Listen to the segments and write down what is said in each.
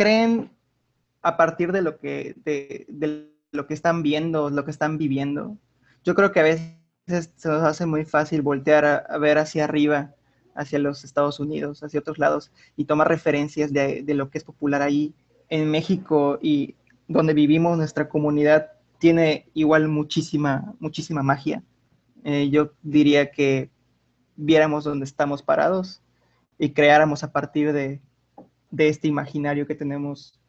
creen a partir de lo que, de, lo que están viendo, lo que están viviendo. Yo creo que a veces se nos hace muy fácil voltear a, ver hacia arriba, hacia los Estados Unidos, hacia otros lados, y tomar referencias de, de, lo que es popular ahí. En México y donde vivimos, nuestra comunidad tiene igual muchísima, muchísima magia. Eh, yo diría que viéramos dónde estamos parados y creáramos a partir de, de este imaginario que tenemos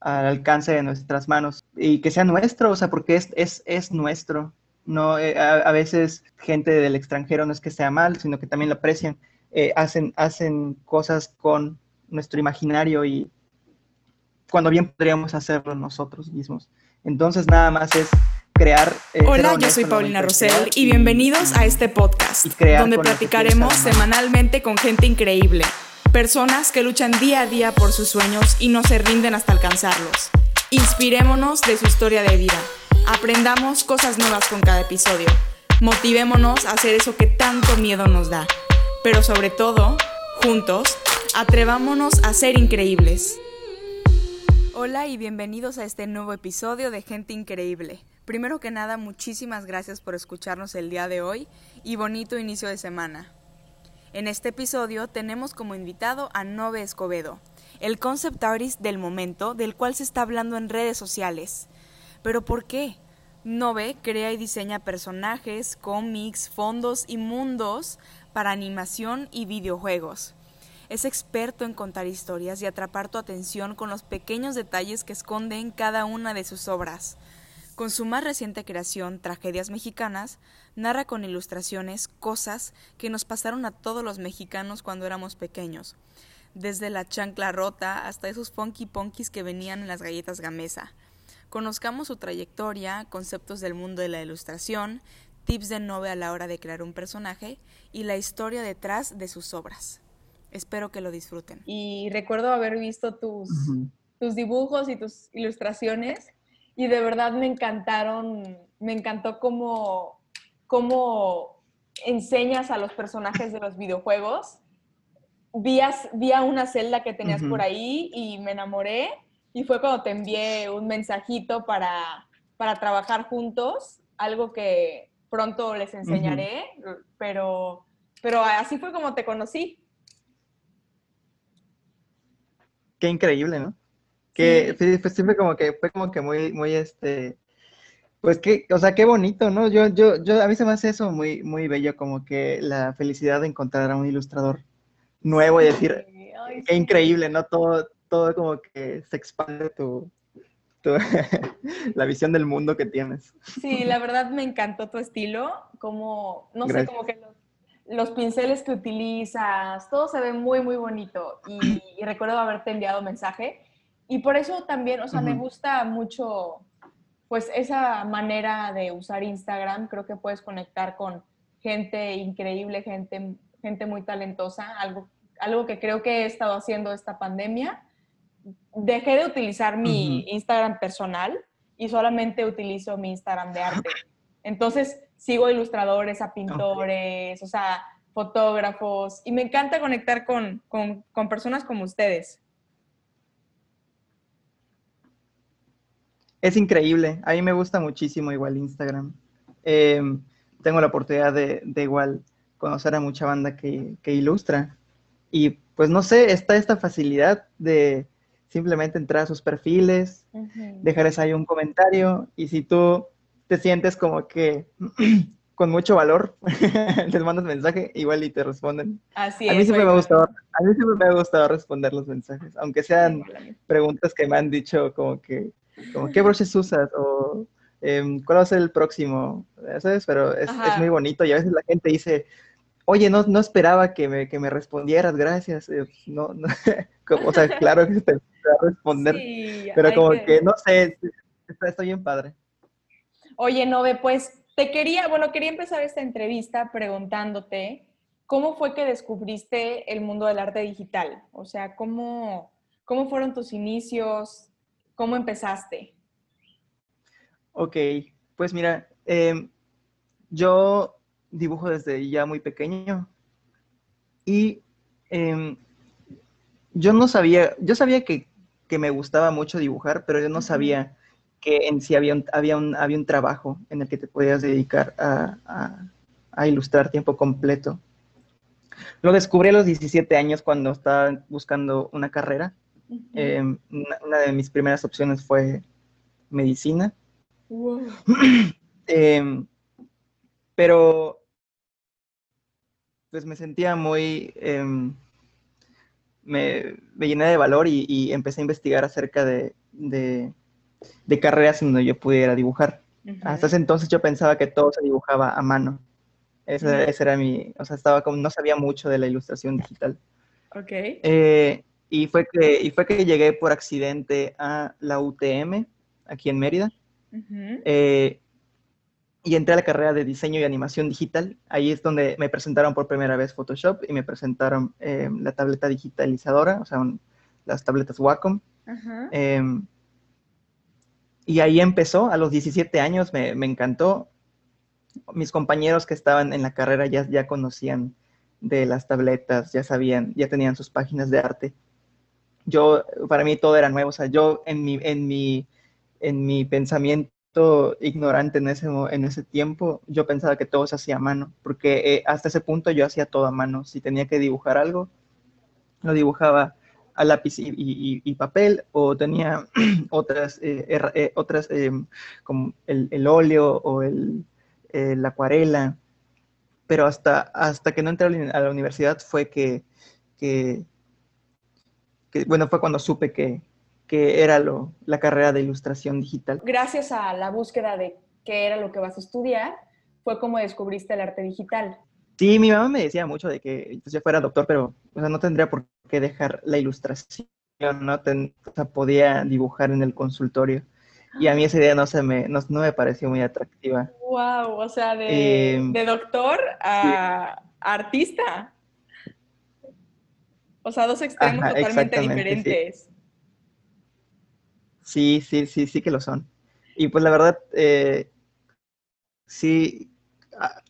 al alcance de nuestras manos y que sea nuestro, o sea, porque es, es, es nuestro. No, eh, a, veces gente del extranjero no es que sea mal, sino que también lo aprecian. Eh, hacen, hacen cosas con nuestro imaginario y cuando bien podríamos hacerlo nosotros mismos. Entonces nada más es crear... Eh, Hola, yo soy Paulina Rosell y bienvenidos a este podcast, donde platicaremos semanalmente con gente increíble Personas que luchan día a día por sus sueños y no se rinden hasta alcanzarlos. Inspirémonos de su historia de vida. Aprendamos cosas nuevas con cada episodio. Motivémonos a hacer eso que tanto miedo nos da. Pero sobre todo, juntos, atrevámonos a ser increíbles. Hola y bienvenidos a este nuevo episodio de Gente Increíble. Primero que nada, muchísimas gracias por escucharnos el día de hoy y bonito inicio de semana. En este episodio tenemos como invitado a Nove Escobedo, el concept artist del momento del cual se está hablando en redes sociales. ¿Pero por qué? Nove crea y diseña personajes, cómics, fondos y mundos para animación y videojuegos. Es experto en contar historias y atrapar tu atención con los pequeños detalles que esconden cada una de sus obras. Con su más reciente creación, Tragedias Mexicanas, narra con ilustraciones cosas que nos pasaron a todos los mexicanos cuando éramos pequeños, desde la chancla rota hasta esos funky punkis que venían en las galletas gamesa. Conozcamos su trayectoria, conceptos del mundo de la ilustración, tips de Nove a la hora de crear un personaje y la historia detrás de sus obras. Espero que lo disfruten. Y recuerdo haber visto tus, tus dibujos y tus ilustraciones y de verdad me encantaron, me encantó cómo, cómo enseñas a los personajes de los videojuegos. Vi a, una celda que tenías por ahí y me enamoré y fue cuando te envié un mensajito para, para trabajar juntos, algo que pronto les enseñaré, pero, pero así fue como te conocí. Qué increíble, ¿no? Que sí. pues siempre como que fue como que muy, muy este, pues que, o sea, qué bonito, ¿no? Yo, yo, yo, a mí se me hace eso muy, muy bello, como que la felicidad de encontrar a un ilustrador nuevo y decir, qué increíble, ¿no? Todo, todo como que se expande tu, tu la visión del mundo que tienes. Sí, la verdad me encantó tu estilo, como, no sé, como que los, los, pinceles que utilizas, todo se ve muy, muy bonito y, y recuerdo haberte enviado mensaje y por eso también, o sea, me gusta mucho, pues, esa manera de usar Instagram. Creo que puedes conectar con gente increíble, gente, gente muy talentosa, algo, algo que creo que he estado haciendo esta pandemia. Dejé de utilizar mi Instagram personal y solamente utilizo mi Instagram de arte. Entonces, sigo ilustradores, a pintores, o sea, fotógrafos, y me encanta conectar con, con, con personas como ustedes. Es increíble. A mí me gusta muchísimo igual Instagram. Em, tengo la oportunidad de, igual conocer a mucha banda que, ilustra. Y pues no sé, está esta facilidad de simplemente entrar a sus perfiles, dejarles ahí un comentario y si tú te sientes como que con mucho valor, les mandas mensaje igual y te responden. Así a mí siempre me ha gustado, a mí siempre me ha gustado responder los mensajes, aunque sean preguntas que me han dicho como que como, ¿qué broches usas? O em, ¿cuál va a ser el próximo? ¿Sabes? Pero es, muy bonito y a veces la gente dice, oye, no, no esperaba que me, que me respondieras, gracias. Eh, no, no o sea, claro que te va a responder, pero como que... no sé, está, bien padre. Oye, Nove, pues te quería, bueno, quería empezar esta entrevista preguntándote cómo fue que descubriste el mundo del arte digital. O sea, cómo, cómo fueron tus inicios, ¿Cómo empezaste? Ok, pues mira, em, yo dibujo desde ya muy pequeño y em, yo no sabía, yo sabía que que me gustaba mucho dibujar, pero yo no sabía que en sí había un, había un, había un trabajo en el que te podías dedicar a, a, ilustrar tiempo completo. Lo descubrí a los 17 años cuando estaba buscando una carrera. Em, una, de mis primeras opciones fue medicina. Em, pero pues me sentía muy... Em, me, llené de valor y, empecé a investigar acerca de, de, carreras en donde yo pudiera dibujar. Hasta ese entonces yo pensaba que todo se dibujaba a mano. Ese, era mi, o sea, estaba como, no sabía mucho de la ilustración digital. Ok. Eh, y, fue que, y fue que llegué por accidente a la UTM, aquí en Mérida y entré a la carrera de diseño y animación digital. Ahí es donde me presentaron por primera vez Photoshop y me presentaron em, la tableta digitalizadora, o sea, las tabletas Wacom. Em, y ahí empezó, a los 17 años me, me, encantó. Mis compañeros que estaban en la carrera ya, ya conocían de las tabletas, ya sabían, ya tenían sus páginas de arte. Yo, para mí todo era nuevo, o sea, yo en mi, en mi, en mi pensamiento ignorante en ese, en ese tiempo, yo pensaba que todo se hacía a mano, porque eh, hasta ese punto yo hacía todo a mano. Si tenía que dibujar algo, lo dibujaba a lápiz y, papel, o tenía otras, eh, eh, otras como el, óleo o el, la acuarela. Pero hasta, hasta que no entré a la universidad fue que bueno, fue cuando supe que, que era lo, la carrera de ilustración digital. Gracias a la búsqueda de qué era lo que vas a estudiar, fue como descubriste el arte digital. Sí, mi mamá me decía mucho de que pues, yo fuera doctor, pero o sea, no tendría por qué dejar la ilustración, no o sea, podía dibujar en el consultorio. Y a mí esa idea no, se me, no, me pareció muy atractiva. ¡Wow! O sea, de, em, de doctor a artista. O sea, dos extremos totalmente diferentes. Sí, sí, sí, sí que lo son. Y pues la verdad, eh, sí,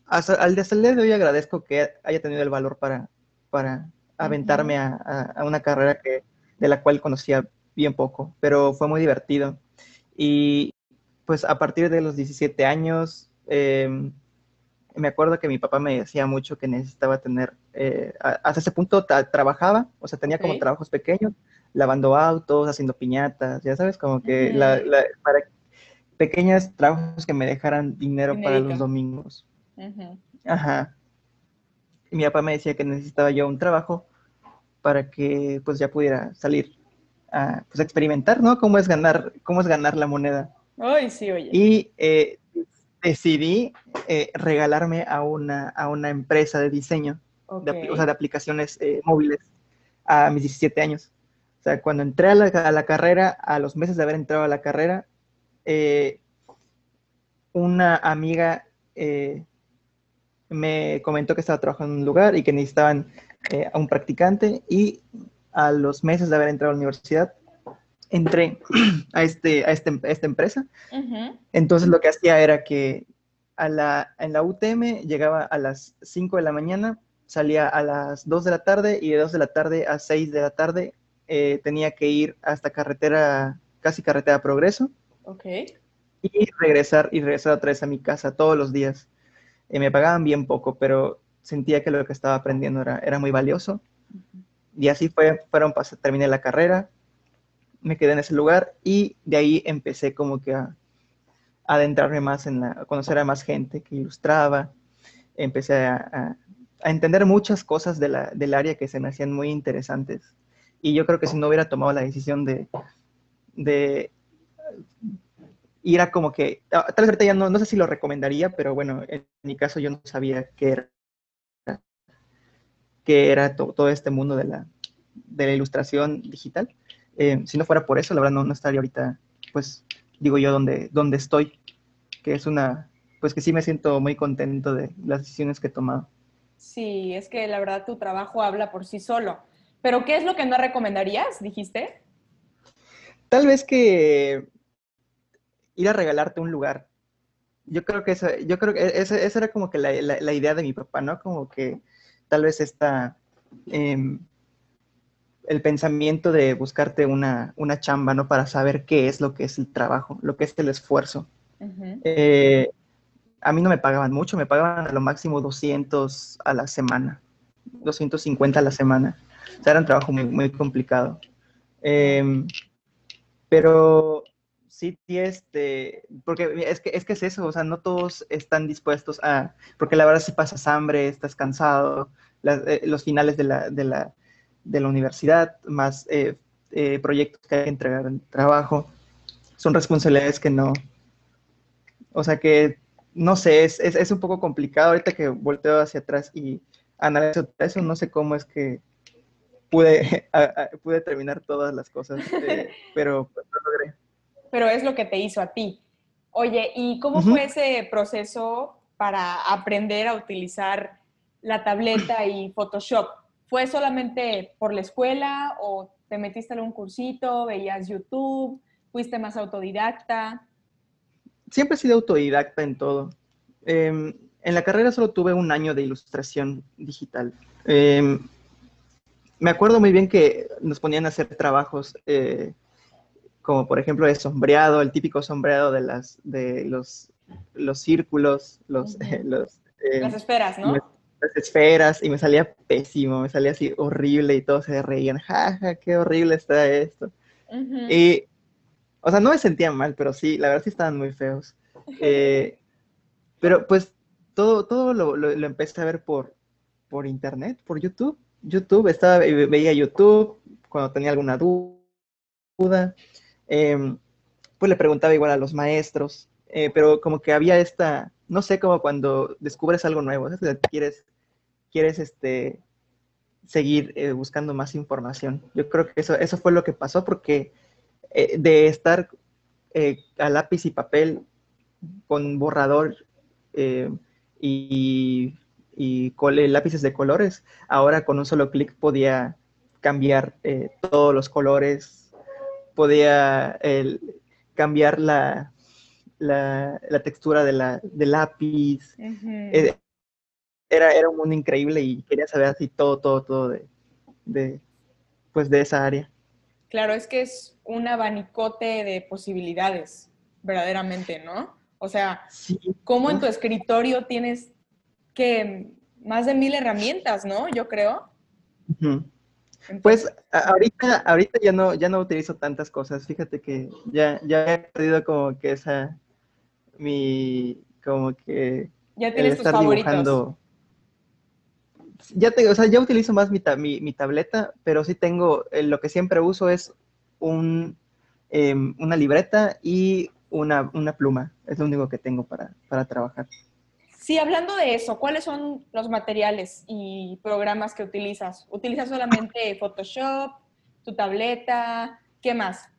hasta, al, día de hoy agradezco que haya tenido el valor para, para aventarme a, una carrera que, de la cual conocía bien poco, pero fue muy divertido. Y pues a partir de los 17 años, em, me acuerdo que mi papá me decía mucho que necesitaba tener, eh, hasta ese punto trabajaba, o sea, tenía como trabajos pequeños, lavando autos, haciendo piñatas, ya sabes, como que la, para pequeños trabajos que me dejaran dinero para los domingos. Ajá. Y mi papá me decía que necesitaba yo un trabajo para que pues ya pudiera salir a pues, experimentar, ¿no? Cómo es ganar, cómo es ganar la moneda. Ay, sí, oye. Y eh, decidí eh, regalarme a una, a una empresa de diseño, de, o sea, de aplicaciones eh, móviles a mis 17 años. O sea, cuando entré a la, carrera, a los meses de haber entrado a la carrera, eh, una amiga me comentó que estaba trabajando en un lugar y que necesitaban a un practicante y a los meses de haber entrado a la universidad, entré a, este, a, este, esta empresa. Entonces lo que hacía era que a la, en la UTM llegaba a las 5 de la mañana, salía a las 2 de la tarde y de 2 de la tarde a 6 de la tarde eh, tenía que ir hasta carretera, casi carretera Progreso. Ok. Y regresar, y regresar otra vez a mi casa todos los días. Eh, me pagaban bien poco, pero sentía que lo que estaba aprendiendo era, era muy valioso. Y así fue, fueron, terminé la carrera, me quedé en ese lugar y de ahí empecé como que a, adentrarme más en la, a conocer a más gente que ilustraba, empecé a, entender muchas cosas de la, del área que se me hacían muy interesantes. Y yo creo que si no hubiera tomado la decisión de, ir a como que, ah, tal vez ahorita ya no, no sé si lo recomendaría, pero bueno, en mi caso yo no sabía qué era, era todo este mundo de la, de la ilustración digital. Eh, si no fuera por eso, la verdad no, no, estaría ahorita, pues, digo yo, donde, donde estoy, que es una, pues que sí me siento muy contento de las decisiones que he tomado. Sí, es que la verdad tu trabajo habla por sí solo. ¿Pero qué es lo que no recomendarías, dijiste? Tal vez que ir a regalarte un lugar. Yo creo que esa, yo creo que esa, era como que la, idea de mi papá, ¿no? Como que tal vez esta, em, el pensamiento de buscarte una, una, chamba, ¿no? Para saber qué es lo que es el trabajo, lo que es el esfuerzo. Eh, a mí no me pagaban mucho, me pagaban a lo máximo 200 a la semana, 250 a la semana. O sea, era un trabajo muy, muy complicado. Em, pero sí, este, porque es que, es que es eso, o sea, no todos están dispuestos a, porque la verdad si pasas hambre, estás cansado, eh, los finales de la, de la, de la universidad, más eh, eh, proyectos que hay que entregar en trabajo, son responsabilidades que no, o sea que, no sé, es, es, es un poco complicado ahorita que volteo hacia atrás y analizo eso, no sé cómo es que pude, pude terminar todas las cosas, pero pues, lo logré. Pero es lo que te hizo a ti. Oye, ¿y cómo fue ese proceso para aprender a utilizar la tableta y Photoshop? ¿Fue solamente por la escuela o te metiste en un cursito, veías YouTube, fuiste más autodidacta? Siempre he sido autodidacta en todo. Em, en la carrera solo tuve un año de ilustración digital. Em, me acuerdo muy bien que nos ponían a hacer trabajos eh, como por ejemplo el sombreado, el típico sombreado de las de los, los círculos, los, los eh, las esferas, ¿no? las esferas y me salía pésimo, me salía así horrible y todos se reían, jaja, qué horrible está esto. Y, o sea, no me sentía mal, pero sí, la verdad sí estaban muy feos. Eh, pero pues todo, todo lo, lo, empecé a ver por, por internet, por YouTube. YouTube, estaba, veía YouTube cuando tenía alguna duda. Em, pues le preguntaba igual a los maestros, eh, pero como que había esta, no sé, como cuando descubres algo nuevo, quieres, quieres este, seguir eh, buscando más información. Yo creo que eso, eso fue lo que pasó porque eh, de estar a lápiz y papel con borrador y, y lápices de colores, ahora con un solo clic podía cambiar todos los colores, podía cambiar la, la, textura de la, del lápiz. Eh, era, era un mundo increíble y quería saber así todo, todo, todo de, pues de esa área. Claro, es que es un abanicote de posibilidades, verdaderamente, ¿no? O sea, como en tu escritorio tienes que más de mil herramientas, ¿no? Yo creo. Pues ahorita, ahorita ya no, ya no utilizo tantas cosas. Fíjate que ya, ya he perdido como que esa, mi, como que... Ya tienes tus favoritos. Ya te, o sea, ya utilizo más mi, mi, tableta, pero sí tengo, eh, lo que siempre uso es un, em, una libreta y una, una, pluma. Es lo único que tengo para, para trabajar. Sí, hablando de eso, ¿cuáles son los materiales y programas que utilizas? ¿Utilizas solamente Photoshop, tu tableta? ¿Qué más?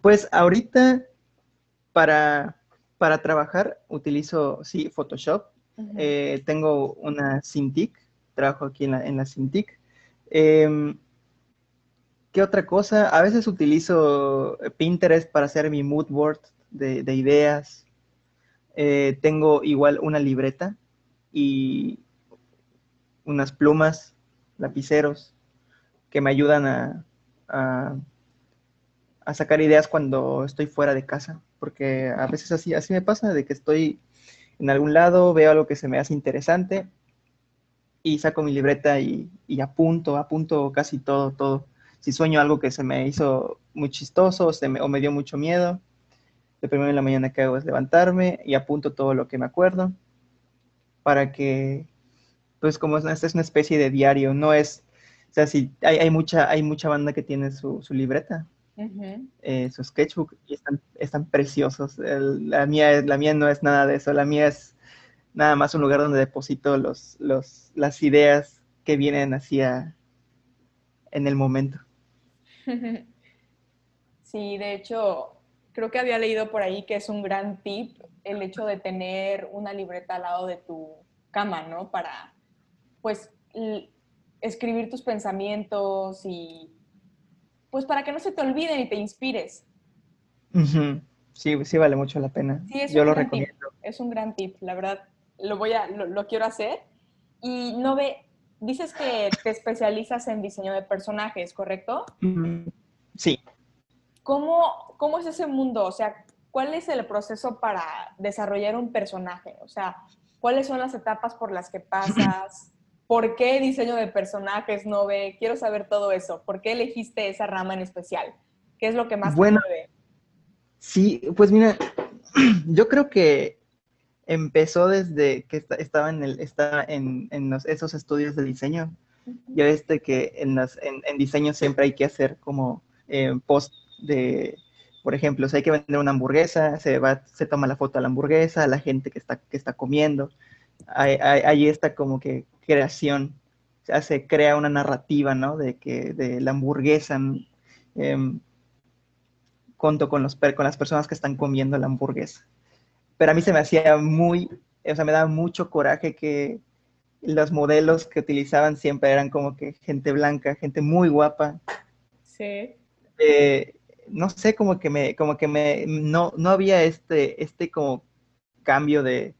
Pues ahorita para, para trabajar utilizo, sí, Photoshop. Eh, tengo una Cintiq, trabajo aquí en la, en la Cintiq. Em, ¿Qué otra cosa? A veces utilizo Pinterest para hacer mi mood board de, de ideas. Eh, tengo igual una libreta y unas plumas, lapiceros, que me ayudan a, a, sacar ideas cuando estoy fuera de casa, porque a veces así, así me pasa, de que estoy en algún lado, veo algo que se me hace interesante y saco mi libreta y, apunto, apunto casi todo, todo. Si sueño algo que se me hizo muy chistoso o me dio mucho miedo, lo primero en la mañana que hago es levantarme y apunto todo lo que me acuerdo para que, pues como esta es una especie de diario, no es, o sea, si hay, mucha, hay mucha banda que tiene su, libreta, eh, su sketchbook, y están, están preciosos. la, mía, la mía no es nada de eso, la mía es nada más un lugar donde deposito los, los, las ideas que vienen hacia en el momento. Sí, de hecho, creo que había leído por ahí que es un gran tip el hecho de tener una libreta al lado de tu cama, ¿no? Para, pues, escribir tus pensamientos y, pues, para que no se te olviden y te inspires. Sí, sí vale mucho la pena. Yo lo recomiendo. Es un gran tip, la verdad. Lo voy a, lo, quiero hacer. Y no ve, dices que te especializas en diseño de personajes, ¿correcto? Sí. ¿Cómo, ¿Cómo es ese mundo? O sea, ¿cuál es el proceso para desarrollar un personaje? O sea, ¿cuáles son las etapas por las que pasas? ¿Por qué diseño de personajes no ve? Quiero saber todo eso. ¿Por qué elegiste esa rama en especial? ¿Qué es lo que más bueno, te mueve? Sí, pues mira, yo creo que empezó desde que estaba en, el, estaba en, esos estudios de diseño. Ya viste que en, en, diseño siempre hay que hacer como eh, post de, por ejemplo, si hay que vender una hamburguesa, se, va, se toma la foto de la hamburguesa, la gente que está, que está comiendo. Ahí, está como que creación, se crea una narrativa, ¿no? De que de la hamburguesa, eh, conto con, los, con las personas que están comiendo la hamburguesa pero a mí se me hacía muy, o sea, me daba mucho coraje que los modelos que utilizaban siempre eran como que gente blanca, gente muy guapa. Sí. Eh, no sé, como que me, como que me, no, no había este, este como cambio de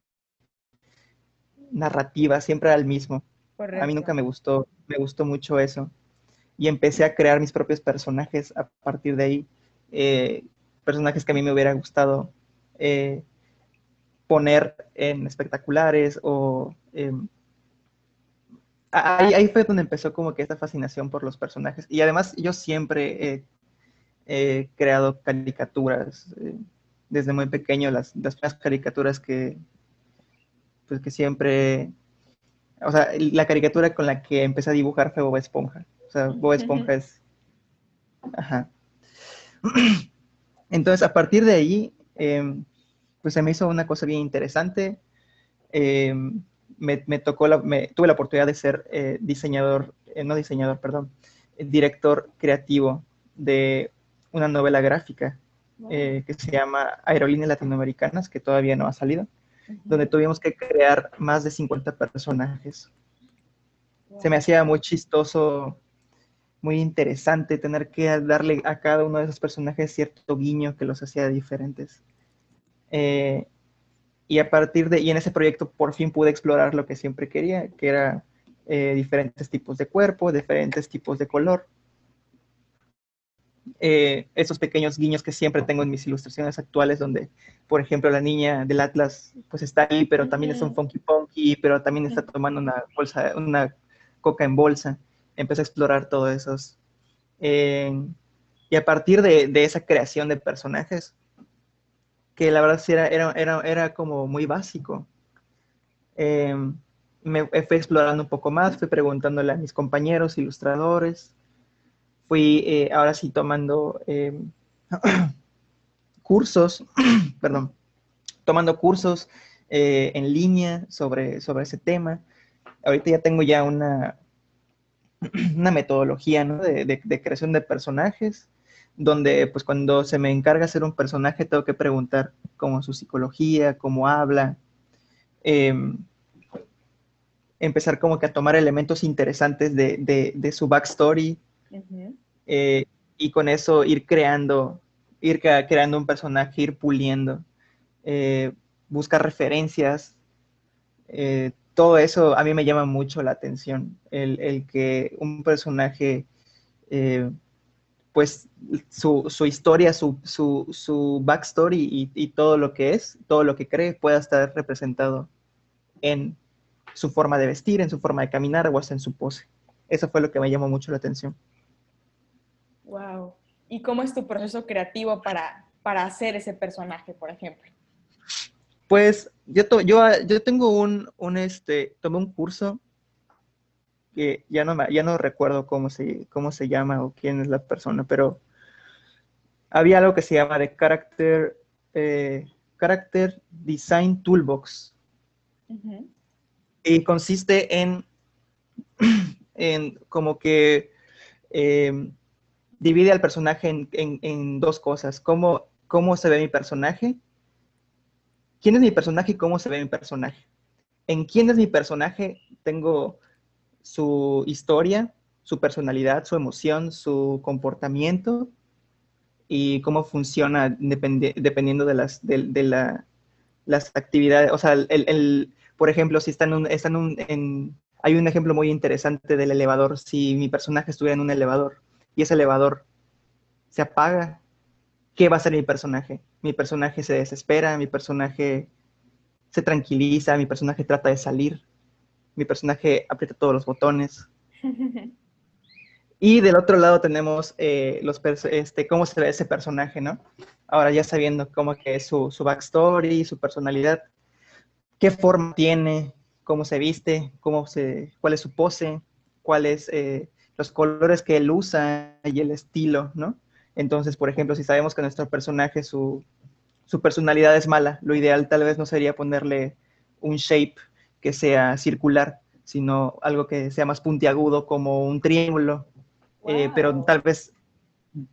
narrativa, siempre era el mismo. A mí nunca me gustó, me gustó mucho eso. Y empecé a crear mis propios personajes a partir de ahí. Eh, personajes que a mí me hubiera gustado eh, poner en espectaculares o... Em, ahí, fue donde empezó como que esta fascinación por los personajes. Y además yo siempre he, creado caricaturas. Eh, desde muy pequeño, las, las primeras caricaturas que, pues que siempre... O sea, la caricatura con la que empecé a dibujar fue Bob Esponja. O sea, Bob Esponja es... Ajá. Entonces, a partir de ahí, em, pues se me hizo una cosa bien interesante. Eh, me, tocó, tuve la oportunidad de ser eh, diseñador, eh, no diseñador, perdón, director creativo de una novela gráfica que se llama Aerolíneas Latinoamericanas, que todavía no ha salido, donde tuvimos que crear más de 50 personajes. Se me hacía muy chistoso, muy interesante tener que darle a cada uno de esos personajes cierto guiño que los hacía diferentes. Eh, y a partir de, y en ese proyecto por fin pude explorar lo que siempre quería, que era eh, diferentes tipos de cuerpo, diferentes tipos de color. Eh, esos pequeños guiños que siempre tengo en mis ilustraciones actuales, donde, por ejemplo, la niña del Atlas, pues está ahí, pero también es un funky punky, pero también está tomando una bolsa, una coca en bolsa. Empecé a explorar todos esos. y a partir de, de, esa creación de personajes, que la verdad sí era, era, era, como muy básico. Em, me fui explorando un poco más, fui preguntándole a mis compañeros ilustradores, fui eh, ahora sí tomando em, cursos, perdón, tomando cursos eh, en línea sobre, sobre ese tema. Ahorita ya tengo ya una, una metodología de, de, creación de personajes donde pues cuando se me encarga hacer un personaje tengo que preguntar cómo su psicología, cómo habla, em, empezar como que a tomar elementos interesantes de, su backstory eh, y con eso ir creando, ir creando un personaje, ir puliendo, eh, buscar referencias, eh, todo eso a mí me llama mucho la atención, el, el que un personaje pues su, historia, su, su, backstory y, todo lo que es, todo lo que cree pueda estar representado en su forma de vestir, en su forma de caminar o hasta en su pose. Eso fue lo que me llamó mucho la atención. Wow. ¿Y cómo es tu proceso creativo para, para hacer ese personaje, por ejemplo? Pues yo, yo, yo tengo un, un, este, tomé un curso que ya no, ya no recuerdo cómo se, cómo se llama o quién es la persona, pero había algo que se llama de Character, eh, Character Design Toolbox. Y consiste en, en como que em, divide al personaje en, en, dos cosas. Cómo, cómo se ve mi personaje, quién es mi personaje y cómo se ve mi personaje. En quién es mi personaje tengo su historia, su personalidad, su emoción, su comportamiento y cómo funciona dependiendo de las, de, las actividades. O sea, el, por ejemplo, si están, están en, hay un ejemplo muy interesante del elevador. Si mi personaje estuviera en un elevador y ese elevador se apaga, ¿qué va a hacer mi personaje? Mi personaje se desespera, mi personaje se tranquiliza, mi personaje trata de salir, mi personaje aprieta todos los botones. Y del otro lado tenemos eh, los este, cómo se ve ese personaje, ¿no? Ahora ya sabiendo cómo que es su, su backstory, su personalidad, qué forma tiene, cómo se viste, cómo se, cuál es su pose, cuáles eh, los colores que él usa y el estilo, ¿no? Entonces, por ejemplo, si sabemos que nuestro personaje, su, su personalidad es mala, lo ideal tal vez no sería ponerle un shape que sea circular, sino algo que sea más puntiagudo como un triángulo eh, pero tal vez,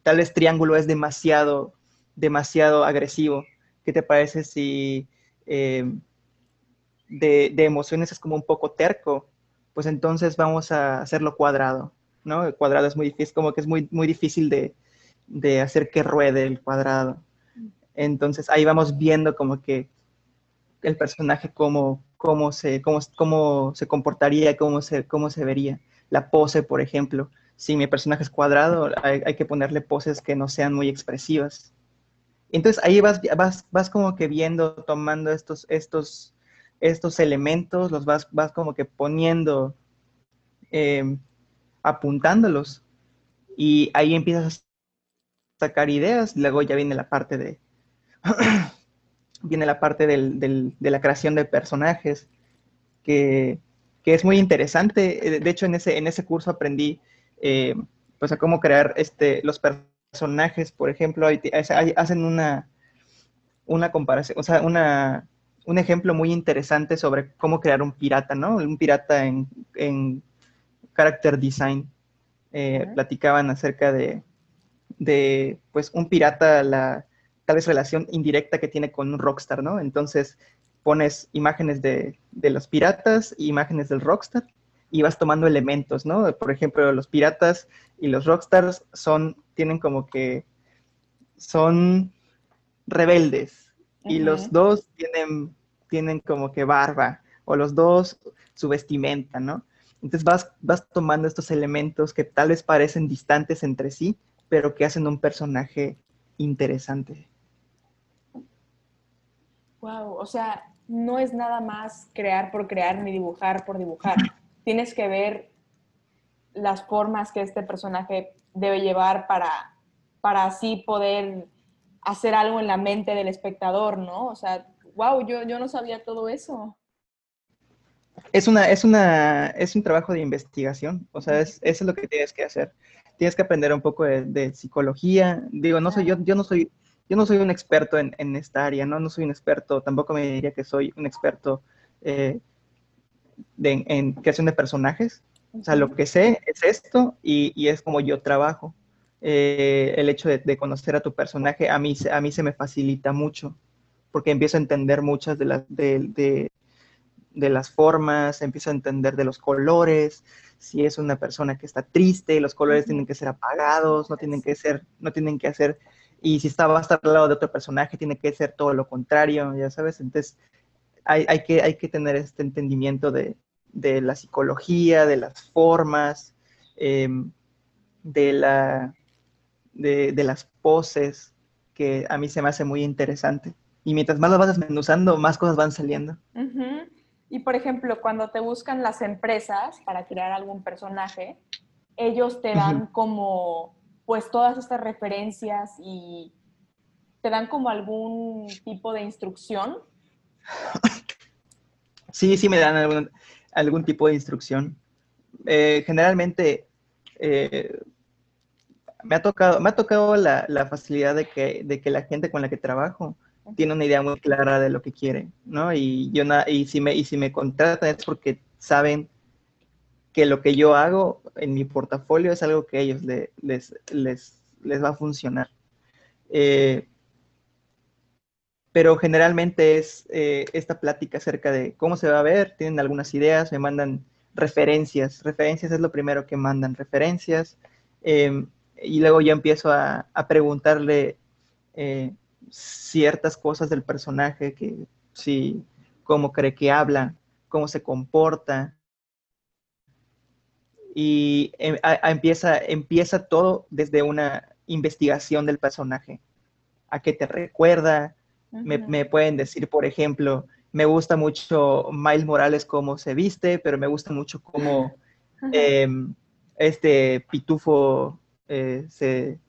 tal vez triángulo es demasiado, demasiado agresivo. ¿Qué te parece si eh, de, emociones es como un poco terco? Pues entonces vamos a hacerlo cuadrado, ¿no? El cuadrado es muy difícil, como que es muy, muy difícil de, de hacer que ruede el cuadrado. Entonces ahí vamos viendo como que el personaje cómo, cómo, se, cómo, cómo se comportaría, cómo se, cómo se vería. La pose, por ejemplo si mi personaje es cuadrado, hay, que ponerle poses que no sean muy expresivas. Entonces ahí vas, vas, como que viendo, tomando estos, estos, estos elementos, los vas, vas como que poniendo, em, apuntándolos. Y ahí empiezas a sacar ideas, luego ya viene la parte de, viene la parte de la creación de personajes, que, que, es muy interesante. De hecho, en ese, en ese curso aprendí eh, pues a cómo crear este, los personajes, por ejemplo, hacen una, una comparación, o sea, una, un ejemplo muy interesante sobre cómo crear un pirata, ¿no? Un pirata en, en character design. Eh, platicaban acerca de, de, pues, un pirata, la tal vez relación indirecta que tiene con un rockstar, ¿no? Entonces pones imágenes de, de los piratas, imágenes del rockstar, y vas tomando elementos, ¿no? Por ejemplo, los piratas y los rockstars son, tienen como que, son rebeldes y los dos tienen, tienen como que barba o los dos su vestimenta, ¿no? Entonces vas, vas tomando estos elementos que tal vez parecen distantes entre sí, pero que hacen un personaje interesante. Wow, o sea, no es nada más crear por crear ni dibujar por dibujar tienes que ver las formas que este personaje debe llevar para, para así poder hacer algo en la mente del espectador, ¿no? O sea, wow, yo, yo no sabía todo eso. Es, una, es, una, es un trabajo de investigación, o sea, es, eso es lo que tienes que hacer. Tienes que aprender un poco de, psicología. Digo, no soy, yo, yo no soy, yo no soy un experto en, en, esta área, ¿no? No soy un experto, tampoco me diría que soy un experto eh, en creación de personajes. O sea, lo que sé es esto y, es como yo trabajo. Eh, el hecho de, conocer a tu personaje a mí, a mí se me facilita mucho porque empiezo a entender muchas de las, de, las formas, empiezo a entender de los colores, si es una persona que está triste, los colores tienen que ser apagados, no tienen que ser, no tienen que hacer, y si está, va a estar al lado de otro personaje, tiene que ser todo lo contrario, ya sabes, entonces hay, que, hay que tener este entendimiento de, la psicología, de las formas, em, de, la, de, las poses, que a mí se me hace muy interesante. Y mientras más lo vas desmenuzando, más cosas van saliendo. Y por ejemplo, cuando te buscan las empresas para crear algún personaje, ellos te dan como, pues todas estas referencias y te dan como algún tipo de instrucción Sí, sí me dan algún, tipo de instrucción. Eh, generalmente eh, me ha tocado, me ha tocado la, facilidad de que, de que, la gente con la que trabajo tiene una idea muy clara de lo que quiere, ¿no? Y, yo y, si me, y si me contratan es porque saben que lo que yo hago en mi portafolio es algo que a ellos les, les, les, va a funcionar. Eh, pero generalmente es eh, esta plática acerca de cómo se va a ver, tienen algunas ideas, me mandan referencias, referencias es lo primero que mandan, referencias, em, y luego yo empiezo a, preguntarle eh, ciertas cosas del personaje, que si, cómo cree que habla, cómo se comporta, y em, empieza, empieza todo desde una investigación del personaje. ¿A qué te recuerda? me, pueden decir, por ejemplo, me gusta mucho Miles Morales cómo se viste, pero me gusta mucho cómo em, este pitufo eh, se,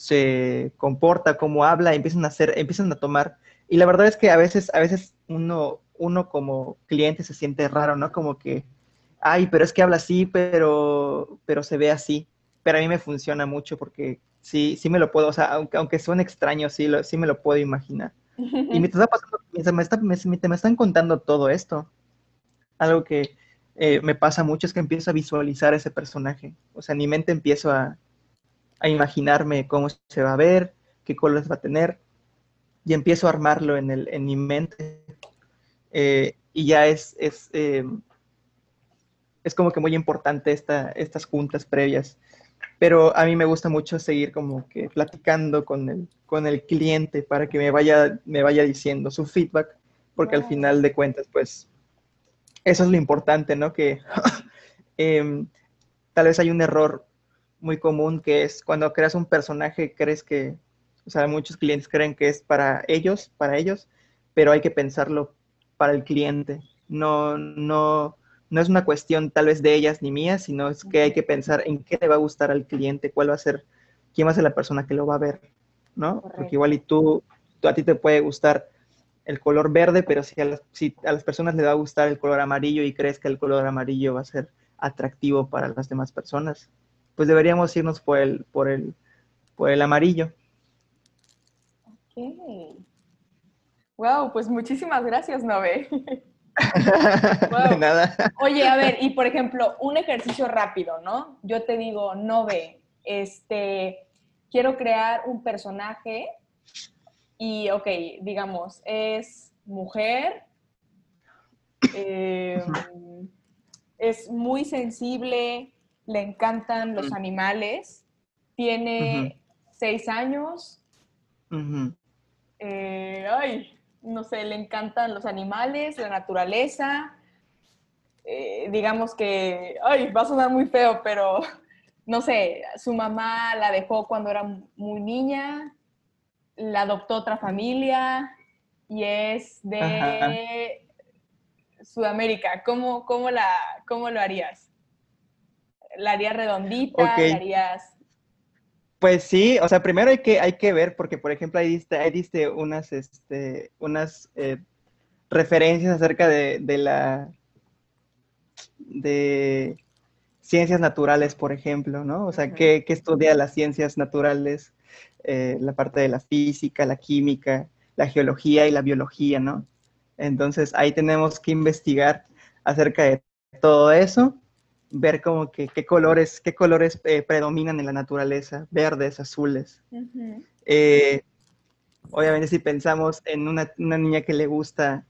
se, comporta, cómo habla, empiezan a hacer, empiezan a tomar. Y la verdad es que a veces, a veces uno, uno como cliente se siente raro, ¿no? Como que ay, pero es que habla así, pero, pero se ve así. Pero a mí me funciona mucho porque sí, sí me lo puedo, o sea, aunque, aunque suene extraño, sí, lo, sí me lo puedo imaginar. Y está pasando, me, está, me, me, están contando todo esto. Algo que eh, me pasa mucho es que empiezo a visualizar ese personaje. O sea, en mi mente empiezo a, a imaginarme cómo se va a ver, qué colores va a tener, y empiezo a armarlo en, el, en mi mente. Eh, y ya es, es eh, es como que muy importante esta, estas juntas previas. Pero a mí me gusta mucho seguir como que platicando con el, con el cliente para que me vaya, me vaya diciendo su feedback, porque al final de cuentas, pues, eso es lo importante, ¿no? Que em, tal vez hay un error muy común que es cuando creas un personaje, crees que, o sea, muchos clientes creen que es para ellos, para ellos, pero hay que pensarlo para el cliente. No, no, no es una cuestión tal vez de ellas ni mías, sino es que hay que pensar en qué le va a gustar al cliente, cuál va a ser, quién va a ser la persona que lo va a ver, ¿no? Porque igual y tú, a ti te puede gustar el color verde, pero si a, las, si a las personas le va a gustar el color amarillo y crees que el color amarillo va a ser atractivo para las demás personas, pues deberíamos irnos por el, por el, por el amarillo. Ok. Wow, pues muchísimas gracias, Nove. nada. Oye, a ver, y por ejemplo, un ejercicio rápido, ¿no? Yo te digo, no ve, este, quiero crear un personaje y, ok, digamos, es mujer, em, es muy sensible, le encantan los animales, tiene seis años. Eh, ay, no sé, le encantan los animales, la naturaleza. Eh, digamos que, ay, va a sonar muy feo, pero no sé, su mamá la dejó cuando era muy niña, la adoptó otra familia y es de Sudamérica. ¿Cómo, cómo, la, ¿Cómo lo harías? ¿La harías redondita? ¿La harías pues sí, o sea, primero hay que, hay que ver, porque por ejemplo ahí diste, ahí diste unas, este, unas eh, referencias acerca de, la de ciencias naturales, por ejemplo, ¿no? O sea, ¿qué, estudia las ciencias naturales? Eh, la parte de la física, la química, la geología y la biología, ¿no? Entonces ahí tenemos que investigar acerca de todo eso ver como que qué colores, qué colores eh, predominan en la naturaleza, verdes, azules. Eh, obviamente si pensamos en una, niña que le gusta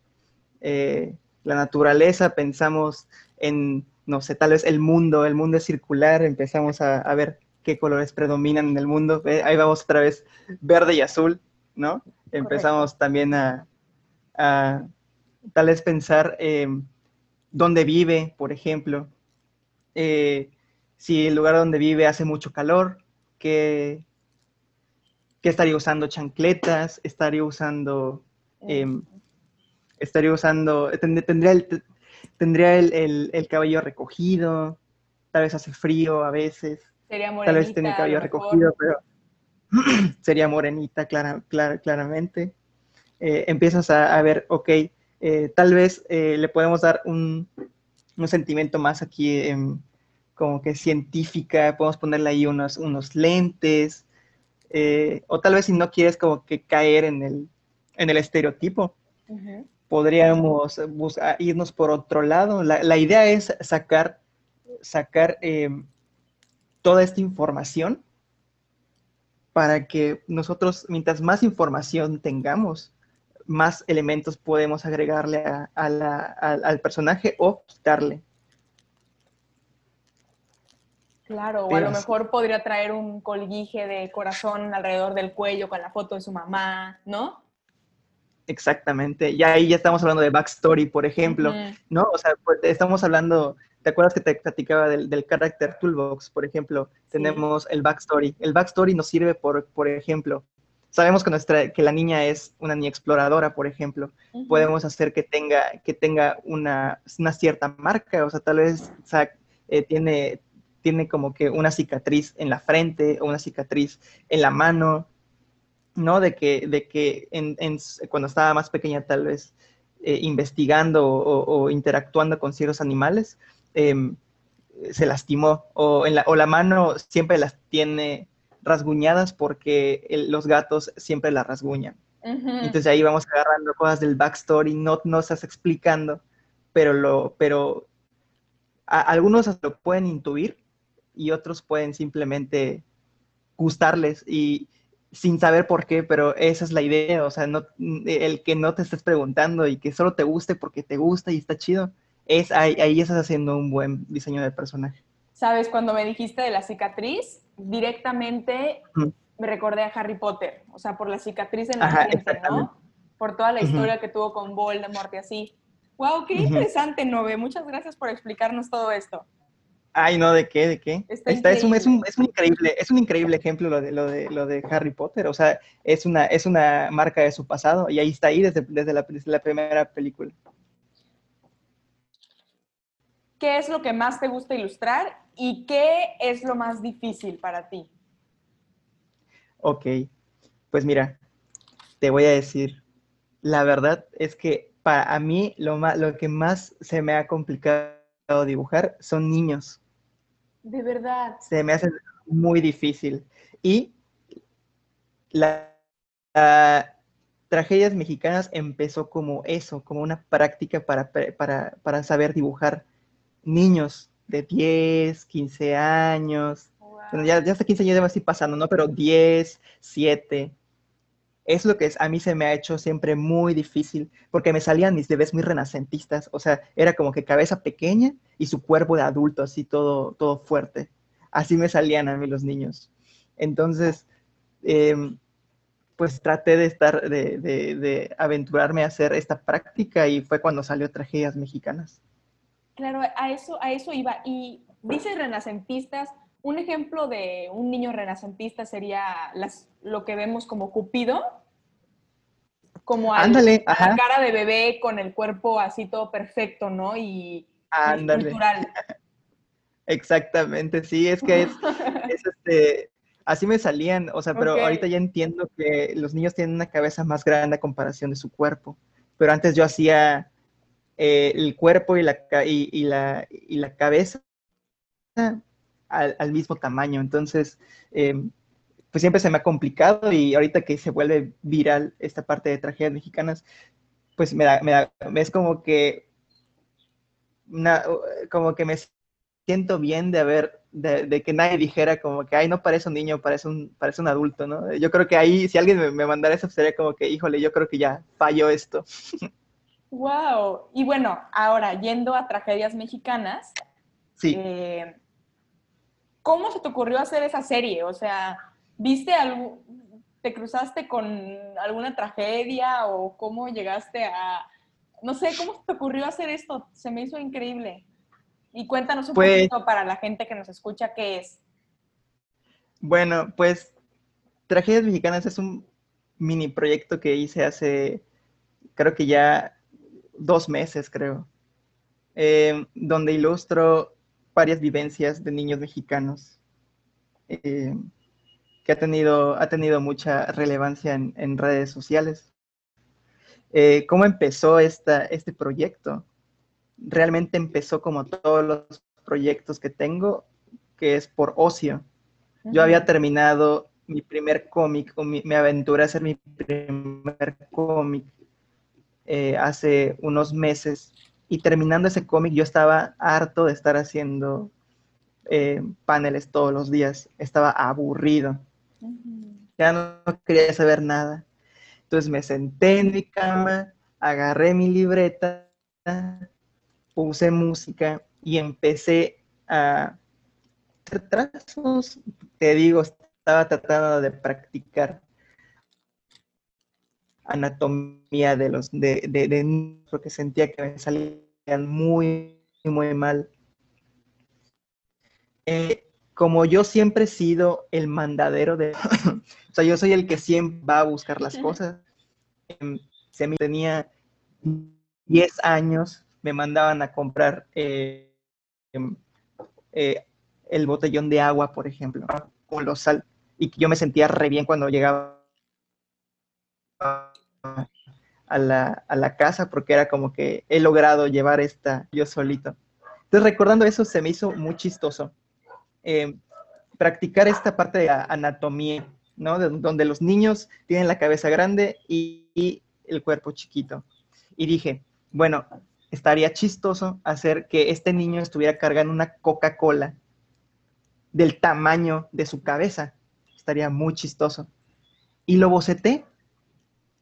eh, la naturaleza, pensamos en, no sé, tal vez el mundo, el mundo es circular, empezamos a, ver qué colores predominan en el mundo. Ahí vamos otra vez, verde y azul, ¿no? Empezamos también a, a, tal vez pensar dónde vive, por ejemplo. Eh, si el lugar donde vive hace mucho calor, que, estaría usando chancletas, estaría usando, em, estaría usando, tendría, el, tendría el, cabello recogido, tal vez hace frío a veces, tal vez tiene el cabello recogido, pero sería morenita claramente. Eh, empiezas a, ver, ok, eh, tal vez le podemos dar un, un sentimiento más aquí como que científica, podemos ponerle ahí unos, unos lentes, eh, o tal vez si no quieres como que caer en el, en el estereotipo, podríamos irnos por otro lado. La, idea es sacar, sacar em, toda esta información para que nosotros, mientras más información tengamos, más elementos podemos agregarle al personaje o quitarle. Claro, o a lo mejor podría traer un colguije de corazón alrededor del cuello con la foto de su mamá, ¿no? Exactamente. Y ahí ya estamos hablando de backstory, por ejemplo, ¿no? O sea, pues, estamos hablando ¿te acuerdas que te platicaba del, del Character Toolbox? Por ejemplo, tenemos el backstory. El backstory nos sirve, por, por ejemplo, sabemos que, nuestra, que la niña es una niña exploradora, por ejemplo. Podemos hacer que tenga, que tenga una, una, cierta marca, o sea, tal vez eh, tiene, tiene como que una cicatriz en la frente o una cicatriz en la mano, ¿no? De que, de que en, cuando estaba más pequeña tal vez eh, investigando o, interactuando con ciertos animales, em, se lastimó o, en la, o la mano siempre las tiene rasguñadas porque los gatos siempre la rasguñan. Entonces ahí vamos agarrando cosas del backstory, no nos estás explicando, pero lo, pero algunos lo pueden intuir y otros pueden simplemente gustarles y sin saber por qué, pero esa es la idea, o sea, no, el que no te estés preguntando y que solo te guste porque te gusta y está chido, es ahí, ahí estás haciendo un buen diseño de personaje. Sabes, cuando me dijiste de la cicatriz, directamente me recordé a Harry Potter, o sea, por la cicatriz en la frente, ¿no? Por toda la historia que tuvo con Voldemort y así. ¡Wow! ¡Qué interesante, Nove! Muchas gracias por explicarnos todo esto. Ay, no, ¿de qué? ¿De qué? Está es, un, es, un, es, un, increíble, es un increíble ejemplo lo de, lo, de, lo de Harry Potter. O sea, es una, es una marca de su pasado y ahí está ahí desde, desde, la, desde la primera película. ¿Qué es lo que más te gusta ilustrar y qué es lo más difícil para ti? Ok, pues mira, te voy a decir, la verdad es que para mí lo, más, lo que más se me ha complicado dibujar son niños. De verdad. Se me hace muy difícil. Y la, Tragedias Mexicanas empezó como eso, como una práctica para, para, para saber dibujar niños de 10, 15 años. ya, ya hasta 15 años ya así pasando, ¿no? Pero 10, 7. Es lo que es, a mí se me ha hecho siempre muy difícil, porque me salían mis bebés muy renacentistas, o sea, era como que cabeza pequeña y su cuerpo de adulto, así todo, todo fuerte. Así me salían a mí los niños. Entonces, em, pues traté de estar, de, de aventurarme a hacer esta práctica y fue cuando salió Tragedias Mexicanas. Claro, a eso, a eso iba. Y dices renacentistas, un ejemplo de un niño renacentista sería las, lo que vemos como Cupido, como a la cara de bebé con el cuerpo así todo perfecto, ¿no? Y, cultural. Exactamente, sí, es que es, este, así me salían, o sea, pero ahorita ya entiendo que los niños tienen una cabeza más grande a comparación de su cuerpo, pero antes yo hacía eh, el cuerpo y la, y, la, y la cabeza al, mismo tamaño. Entonces, em, pues siempre se me ha complicado y ahorita que se vuelve viral esta parte de tragedias mexicanas, pues me da, me da, es como que, como que me siento bien de haber, de, que nadie dijera como que, ay, no parece un niño, parece un, parece un adulto, ¿no? Yo creo que ahí, si alguien me, me mandara eso, sería como que, híjole, yo creo que ya falló esto. Wow. Y bueno, ahora yendo a tragedias mexicanas. Sí. Eh, ¿Cómo se te ocurrió hacer esa serie? O sea, ¿viste algo, te cruzaste con alguna tragedia o cómo llegaste a, no sé, cómo se te ocurrió hacer esto? Se me hizo increíble. Y cuéntanos un pues poquito para la gente que nos escucha qué es. Bueno, pues Tragedias Mexicanas es un mini proyecto que hice hace, creo que ya dos meses, creo, eh, donde ilustro varias vivencias de niños mexicanos, eh, que ha tenido, ha tenido mucha relevancia en, redes sociales. Eh, ¿Cómo empezó esta, este proyecto? Realmente empezó como todos los proyectos que tengo, que es por ocio. Yo había terminado mi primer cómic, o mi, me aventuré a hacer mi primer cómic eh, hace unos meses y terminando ese cómic yo estaba harto de estar haciendo eh, paneles todos los días, estaba aburrido, ya no quería saber nada. Entonces me senté en mi cama, agarré mi libreta, puse música y empecé a hacer trazos. Te digo, estaba tratando de practicar anatomía de los de, de, porque sentía que me salían muy muy mal. Eh, como yo siempre he sido el mandadero de, o sea, yo soy el que siempre va a buscar las cosas. Em, se me tenía 10 años, me mandaban a comprar eh, em, eh, el botellón de agua, por ejemplo, colosal, y yo me sentía re bien cuando llegaba a la, a la casa porque era como que he logrado llevar esta yo solito. Entonces, recordando eso, se me hizo muy chistoso. Eh, practicar esta parte de anatomía, ¿no? donde los niños tienen la cabeza grande y, el cuerpo chiquito. Y dije, bueno, estaría chistoso hacer que este niño estuviera cargando una Coca-Cola del tamaño de su cabeza. Estaría muy chistoso. Y lo boceté.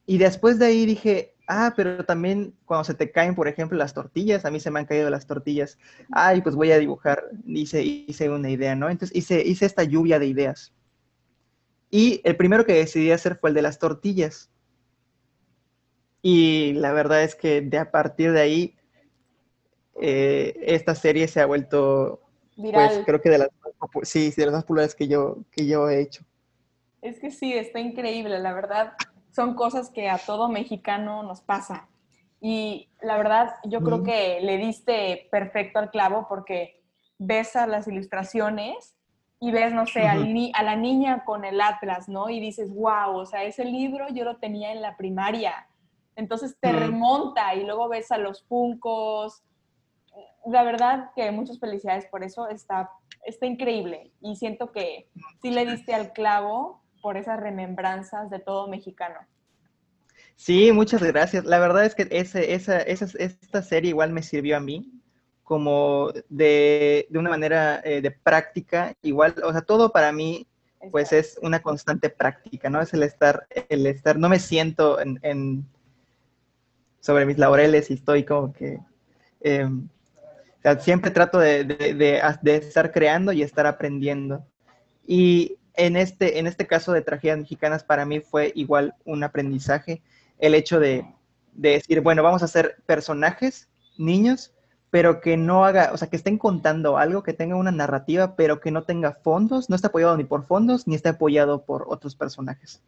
Y después de ahí dije, Ah, pero también cuando se te caen, por ejemplo, las tortillas, a mí se me han caído las tortillas. Ay, pues voy a dibujar, hice, hice una idea, ¿no? Entonces hice, hice esta lluvia de ideas. Y el primero que decidí hacer fue el de las tortillas. Y la verdad es que de a partir de ahí, eh, esta serie se ha vuelto, pues creo que de las, sí, de las más populares que yo, que yo he hecho. Es que sí, está increíble, la verdad son cosas que a todo mexicano nos pasa. Y la verdad, yo creo que le diste perfecto al clavo porque ves a las ilustraciones y ves, no sé, a la niña con el Atlas, ¿no? Y dices, wow, o sea, ese libro yo lo tenía en la primaria. Entonces te remonta y luego ves a los puncos. La verdad que muchas felicidades por eso, está, está increíble. Y siento que sí le diste al clavo por esas remembranzas de todo mexicano. Sí, muchas gracias. La verdad es que ese, esa, esa, esta serie igual me sirvió a mí como de, de una manera eh, de práctica, igual, o sea, todo para mí pues es una constante práctica, ¿no? Es el estar, el estar, no me siento en, sobre mis laureles y estoy como que, em, o sea, siempre trato de, de, de, estar creando y estar aprendiendo. Y en este, en este caso de tragedias mexicanas, para mí fue igual un aprendizaje el hecho de, decir, bueno, vamos a hacer personajes, niños, pero que no haga, o sea, que estén contando algo, que tenga una narrativa, pero que no tenga fondos, no esté apoyado ni por fondos, ni esté apoyado por otros personajes.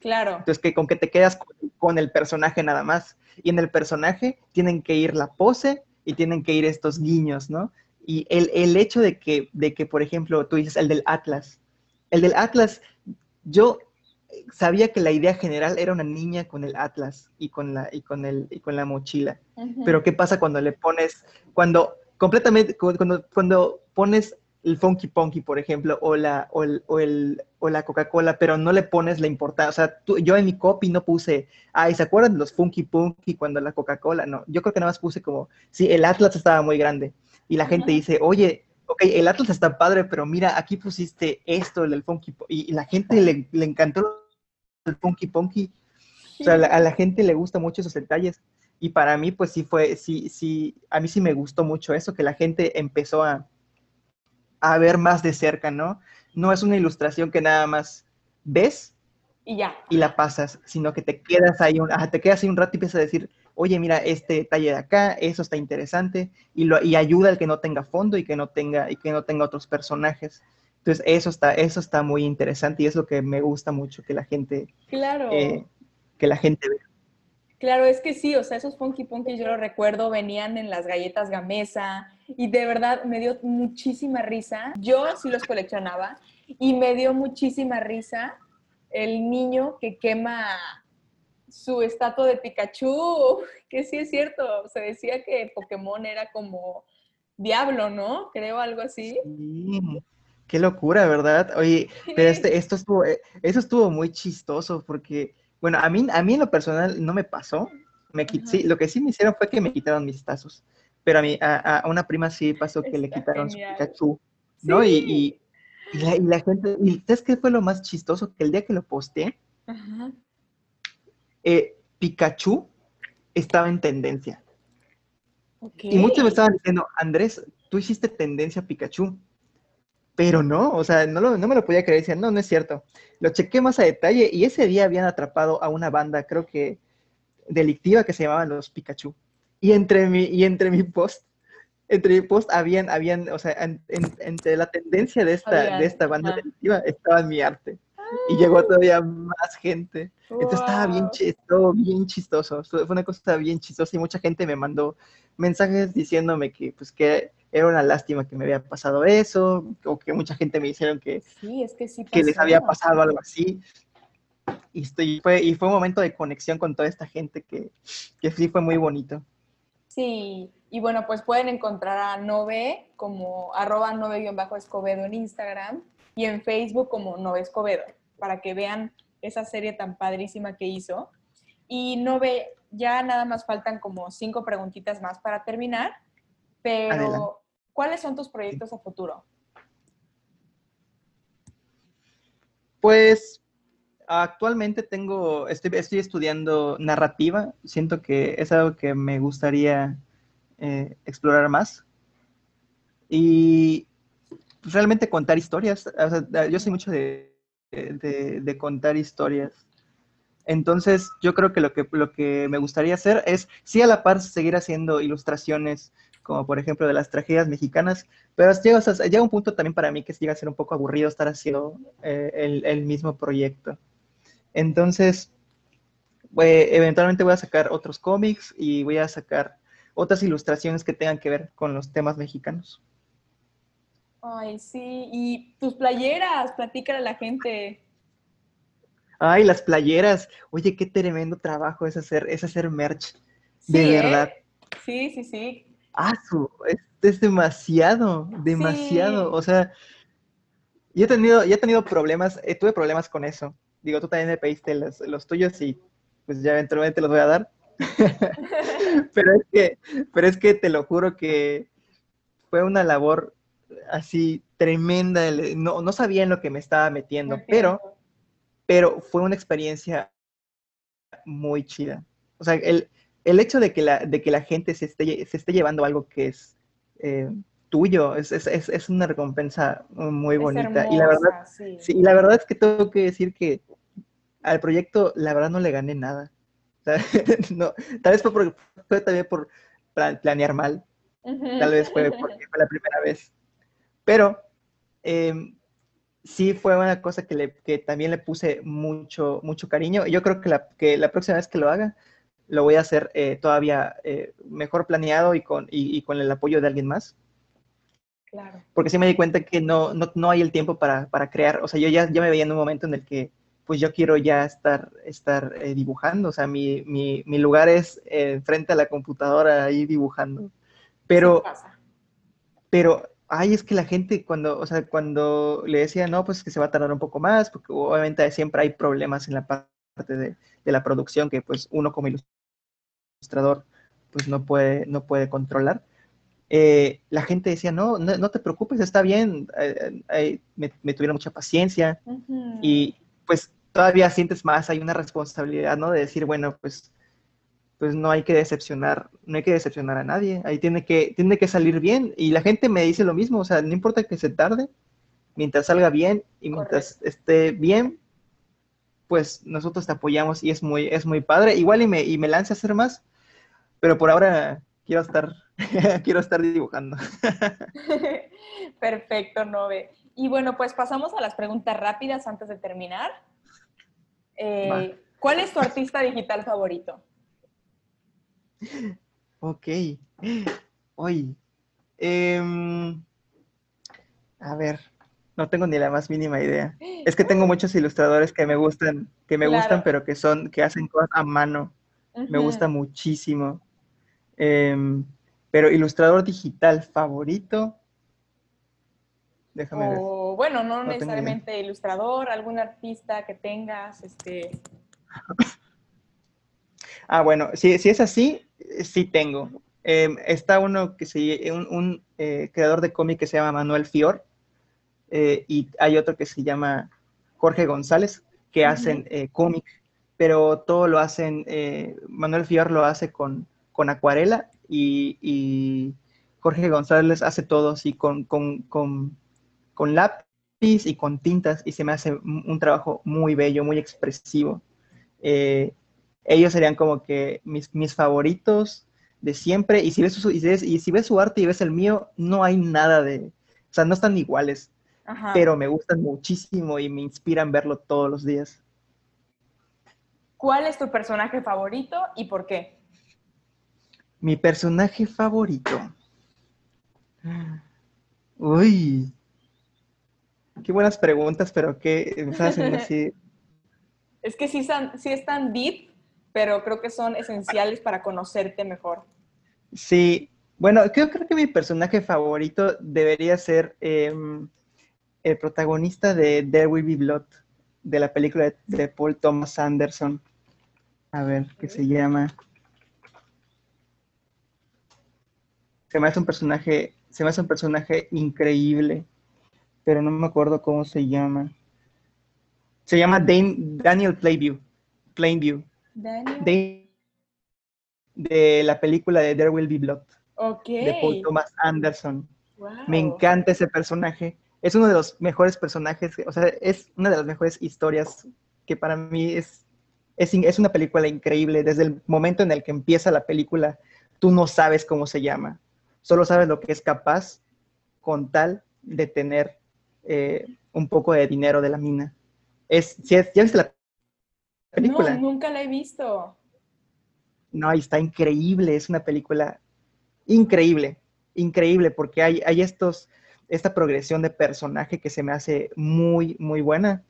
Claro. Entonces, que con que te quedas con, el personaje nada más. Y en el personaje tienen que ir la pose y tienen que ir estos guiños, ¿no? Y el, el hecho de que, de que, por ejemplo, tú dices el del Atlas, el del Atlas, yo sabía que la idea general era una niña con el Atlas y con la, y con el, y con la mochila. Pero ¿qué pasa cuando le pones, cuando completamente, cuando, cuando pones el Funky Punky, por ejemplo, o la, o el, o el, o la Coca-Cola, pero no le pones la importancia. O sea, tú, yo en mi copy no puse, ay, ¿se acuerdan de los Funky Punky cuando la Coca-Cola? No, yo creo que nada más puse como, sí, el Atlas estaba muy grande. Y la gente dice, oye, ok, el Atlas está padre, pero mira, aquí pusiste esto, el del Funky, y, y la gente le, le, encantó el Funky Punky. O sea, a la, gente le gusta mucho esos detalles. Y para mí, pues sí fue, sí, sí, a mí sí me gustó mucho eso, que la gente empezó a, a ver más de cerca, ¿no? No es una ilustración que nada más ves y ya. Y la pasas, sino que te quedas ahí un, te quedas ahí un rato y empiezas a decir, oye, mira, este detalle de acá, eso está interesante, y, lo, y ayuda al que no tenga fondo y que no tenga, y que no tenga otros personajes. Entonces, eso está, eso está muy interesante y es lo que me gusta mucho que la gente, claro. Eh, que la gente vea. Claro, es que sí, o sea, esos Funky Punky yo lo recuerdo, venían en las galletas Gamesa y de verdad me dio muchísima risa. Yo sí los coleccionaba y me dio muchísima risa el niño que quema su estatua de Pikachu, que sí es cierto, se decía que Pokémon era como diablo, ¿no? Creo algo así. Sí, qué locura, ¿verdad? Oye, pero este, esto estuvo, eh, eso estuvo muy chistoso porque, bueno, a mí, a mí en lo personal no me pasó. Me sí, lo que sí me hicieron fue que me quitaron mis tazos. Pero a, mí, a, una prima sí pasó que le quitaron su Pikachu, ¿no? Y, y, la, y, la, gente, ¿y sabes qué fue lo más chistoso? Que el día que lo posté, Ajá eh, Pikachu estaba en tendencia. Y muchos me estaban diciendo, Andrés, tú hiciste tendencia a Pikachu. Pero no, o sea, no, no me lo podía creer. Decían, no, no es cierto. Lo chequé más a detalle y ese día habían atrapado a una banda, creo que delictiva, que se llamaban los Pikachu. Y entre mi, y entre mi post entre mi post habían, habían, o sea, entre la tendencia de esta, de esta banda delictiva estaba mi arte. Y llegó todavía más gente. Entonces estaba bien, chistoso, bien chistoso. Fue una cosa bien chistosa y mucha gente me mandó mensajes diciéndome que, pues, que era una lástima que me había pasado eso, o que mucha gente me dijeron que, que, les había pasado algo así. Y, estoy, fue, y fue un momento de conexión con toda esta gente que, que sí fue muy bonito. Sí, y bueno, pues pueden encontrar a Nove como arroba Nove-Escobedo en Instagram y en Facebook como Nove Escobedo, para que vean esa serie tan padrísima que hizo. Y Nove, ya nada más faltan como cinco preguntitas más para terminar, pero ¿cuáles son tus proyectos a futuro? Pues actualmente tengo, estoy, estoy estudiando narrativa, siento que es algo que me gustaría eh, explorar más. Y realmente contar historias. yo soy mucho de, de, contar historias. Entonces, yo creo que lo, que me gustaría hacer es, sí, a la par, seguir haciendo ilustraciones, como por ejemplo de las tragedias mexicanas, pero llega, llega un punto también para mí que llega a ser un poco aburrido estar haciendo eh, el, el, mismo proyecto. Entonces, eventualmente voy a sacar otros cómics y voy a sacar otras ilustraciones que tengan que ver con los temas mexicanos. Ay, sí, y tus playeras, platícale a la gente. Ay, las playeras. Oye, qué tremendo trabajo es hacer, es hacer merch. de ¿eh? verdad. Sí, sí, sí. Ah, es, demasiado, demasiado. O sea, yo he tenido, he tenido problemas, eh, tuve problemas con eso. Digo, tú también me pediste los, los tuyos y pues ya eventualmente los voy a dar. pero, es que, pero es que te lo juro que fue una labor así tremenda. No, no sabía en lo que me estaba metiendo, pero, pero fue una experiencia muy chida. O sea, el, el hecho de que, la, de que la gente se esté, se esté llevando algo que es eh, tuyo es, es, es, una recompensa muy bonita. y, la verdad, sí. y la verdad es que tengo que decir que al proyecto, la verdad, no le gané nada. no, tal vez fue, fue también por planear mal. Tal vez fue porque fue la primera vez. Pero em, sí fue una cosa que, le, que, también le puse mucho, mucho cariño. Y yo creo que la, que la próxima vez que lo haga, lo voy a hacer eh, todavía eh, mejor planeado y con, y, con el apoyo de alguien más. Claro. Porque sí me di cuenta que no, no, no hay el tiempo para, para, crear. O sea, yo ya, ya me veía en un momento en el que pues yo quiero ya estar, estar eh, dibujando, o sea, mi, mi, mi lugar es eh, frente a la computadora ahí dibujando. Pero, pero, ay, es que la gente cuando, o sea, cuando le decía, no, pues que se va a tardar un poco más, porque obviamente siempre hay problemas en la parte de, de la producción que pues uno como ilustrador pues no puede, no puede controlar. Eh, la gente decía, no, no, te preocupes, está bien, me, me, tuvieron mucha paciencia y pues todavía sientes más, hay una responsabilidad, ¿no? De decir, bueno, pues, pues no hay que decepcionar, no hay que decepcionar a nadie, ahí tiene que, tiene que salir bien. Y la gente me dice lo mismo, o sea, no importa que se tarde, mientras salga bien y mientras esté bien, pues nosotros te apoyamos y es muy, es muy padre. Igual y me, y me lance a hacer más, pero por ahora quiero estar, quiero estar dibujando. Perfecto, Nove. Y bueno, pues pasamos a las preguntas rápidas antes de terminar. Eh, ¿Cuál es tu artista digital favorito? Ok. Hoy. Em, a ver, no tengo ni la más mínima idea. Es que tengo muchos ilustradores que me gustan, que me gustan, pero que son, que hacen cosas a mano. Me gusta muchísimo. Em, pero ilustrador digital favorito. Déjame ver. Bueno, no, necesariamente ilustrador, algún artista que tengas, este. ah, bueno, si, si es así, sí tengo. Em, está uno que se, un, un eh, creador de cómic que se llama Manuel Fior, eh, y hay otro que se llama Jorge González, que hacen eh, cómic, pero todo lo hacen, Manuel Fior lo hace con, con acuarela y, Jorge González hace todo así con, con, con con lápiz y con tintas y se me hace un trabajo muy bello, muy expresivo. Eh, ellos serían como que mis, mis favoritos. de siempre, y si, ves su, y, si ves, su arte y ves el mío, no hay nada de, o sea, no están iguales, pero me gustan muchísimo y me inspiran verlo todos los días. ¿Cuál es tu personaje favorito y por qué? Mi personaje favorito. Uy. Qué buenas preguntas, pero qué me hacen así. Es que sí, sí están deep, pero creo que son esenciales para conocerte mejor. Sí, bueno, creo, creo que mi personaje favorito debería ser em, el protagonista de There Will Be Blood, de la película de, Paul Thomas Anderson. A ver, ¿qué se llama? Se me hace un personaje, se me hace un personaje increíble, pero no me acuerdo cómo se llama. Se llama Daniel Plainview. Plainview. Daniel. De, la película de There Will Be Blood. De Paul Thomas Anderson. Me encanta ese personaje. Es uno de los mejores personajes, o sea, es una de las mejores historias que para mí es, es, es una película increíble. Desde el momento en el que empieza la película, tú no sabes cómo se llama. Solo sabes lo que es capaz con tal de tener eh, un poco de dinero de la mina. Es, ¿Ya viste la película? No, nunca la he visto. No, está increíble, es una película increíble, increíble, porque hay, hay estos, esta progresión de personaje que se me hace muy, muy buena.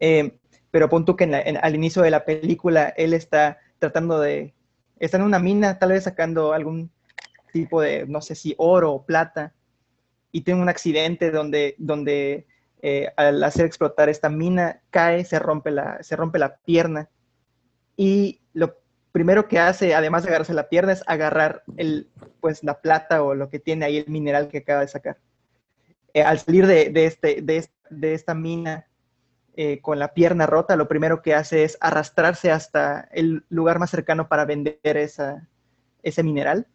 Eh, pero pon tú que al inicio de la película él está tratando de, está en una mina, tal vez sacando algún tipo de, no sé si oro o plata, y tiene un accidente donde, donde eh, al hacer explotar esta mina, cae, se rompe, la, se rompe la pierna. Y lo primero que hace, además de agarrarse la pierna, es agarrar el, pues, la plata o lo que tiene ahí, el mineral que acaba de sacar. Eh, al salir de, este, de, esta mina eh, con la pierna rota, lo primero que hace es arrastrarse hasta el lugar más cercano para vender esa, ese mineral.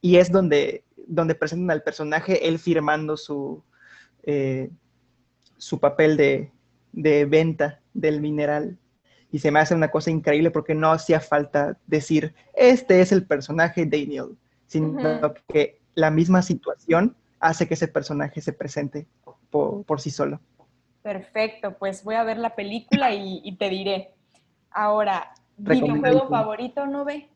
Y es donde, donde presentan al personaje, él firmando su, su papel de, venta del mineral. Y se me hace una cosa increíble porque no hacía falta decir, este es el personaje Daniel, sino que la misma situación hace que ese personaje se presente por, sí solo. Perfecto, pues voy a ver la película y, te diré. Ahora, ¿videojuego favorito no ve?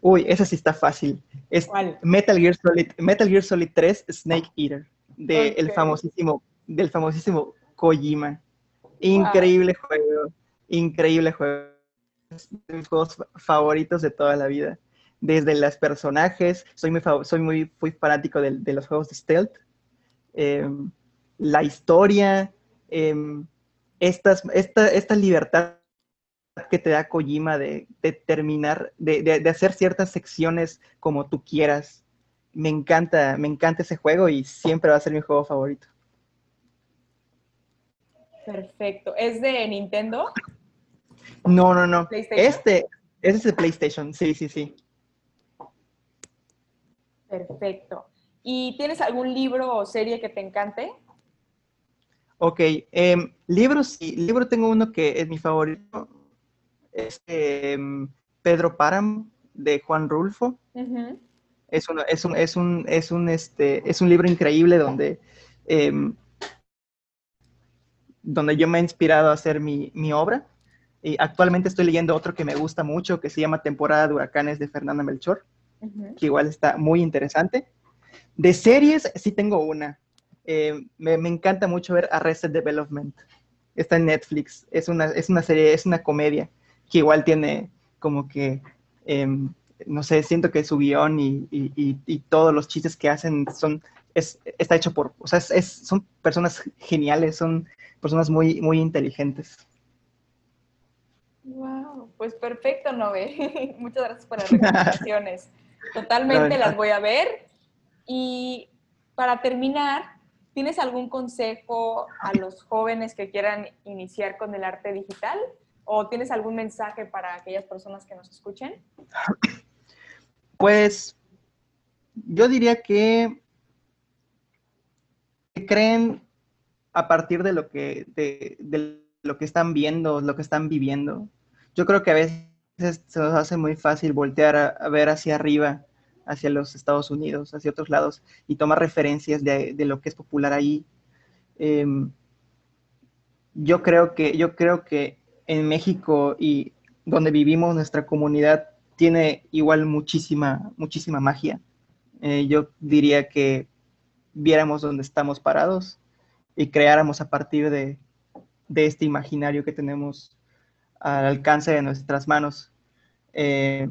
Uy, esa sí está fácil. Es Metal Gear Solid, Metal Gear Solid 3 Snake Eater, del el famosísimo del famosísimo Kojima. Increíble juego, increíble juego. Es de mis juegos favoritos de toda la vida. Desde los personajes, soy muy, soy muy, fanático de, los juegos de stealth. Em, la historia, em, esta, esta libertad que te da Kojima de, terminar, de, de, hacer ciertas secciones como tú quieras. Me encanta, me encanta ese juego y siempre va a ser mi juego favorito. Perfecto. ¿Es de Nintendo? No, no, no. Este, ese es de PlayStation, sí, sí, sí. Perfecto. ¿Y tienes algún libro o serie que te encante? Ok, em, libros, sí, libro tengo uno que es mi favorito, es em, Pedro Páramo, de Juan Rulfo. es, un, es, un, es, un, es, un, este, es un libro increíble donde em, donde yo me he inspirado a hacer mi, obra. Y actualmente estoy leyendo otro que me gusta mucho, que se llama Temporada de Huracanes de Fernanda Melchor, que igual está muy interesante. De series, sí tengo una. Eh, me, encanta mucho ver Arrested Development. Está en Netflix. Es una, es una serie, es una comedia, que igual tiene como que, em, no sé, siento que su guion y, todos los chistes que hacen son, es, está hecho por, o sea, son personas geniales, son personas muy, muy inteligentes. Wow, pues perfecto, Nove. Muchas gracias por las recomendaciones. Totalmente las voy a ver. Y para terminar, ¿tienes algún consejo a los jóvenes que quieran iniciar con el arte digital? ¿O tienes algún mensaje para aquellas personas que nos escuchen? Pues yo diría que creen a partir de lo que, de, lo que están viendo, lo que están viviendo. Yo creo que a veces se nos hace muy fácil voltear a, ver hacia arriba, hacia los Estados Unidos, hacia otros lados, y tomar referencias de, lo que es popular ahí. Em, yo, creo que, yo creo que en México y donde vivimos, nuestra comunidad tiene igual muchísima, muchísima magia. Eh, yo diría que viéramos dónde estamos parados y creáramos a partir de, de este imaginario que tenemos al alcance de nuestras manos. Eh,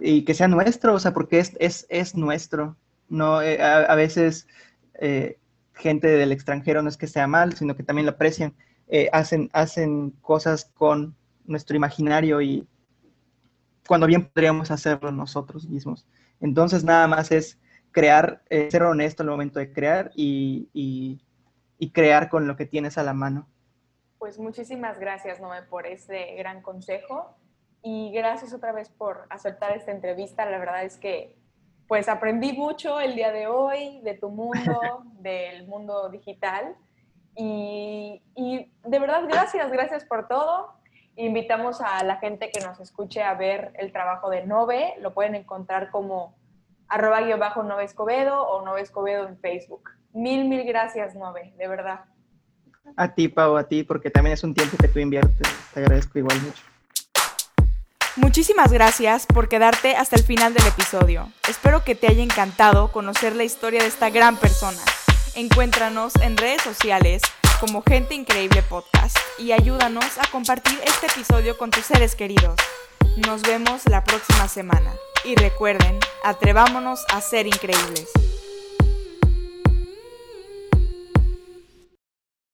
y que sea nuestro, o sea, porque es, es, es nuestro. No, eh, a, veces eh, gente del extranjero no es que sea mal, sino que también lo aprecian. hacen, hacen cosas con nuestro imaginario y cuando bien podríamos hacerlo nosotros mismos. Entonces nada más es crear, ser honesto en el momento de crear y, y crear con lo que tienes a la mano. Pues muchísimas gracias, Noé, por ese gran consejo y gracias otra vez por aceptar esta entrevista. La verdad es que pues aprendí mucho el día de hoy de tu mundo, del mundo digital y, y de verdad gracias, gracias por todo. Invitamos a la gente que nos escuche a ver el trabajo de Nove, lo pueden encontrar como arroba guion bajo Nove Escobedo o Nove Escobedo en Facebook. Mil, mil gracias, Nove, de verdad. A ti, Pau, a ti, porque también es un tiempo que tú inviertes. Te agradezco igual mucho. Muchísimas gracias por quedarte hasta el final del episodio. Espero que te haya encantado conocer la historia de esta gran persona. Encuéntranos en redes sociales como Gente Increíble Podcast y ayúdanos a compartir este episodio con tus seres queridos. Nos vemos la próxima semana y recuerden, atrevámonos a ser increíbles.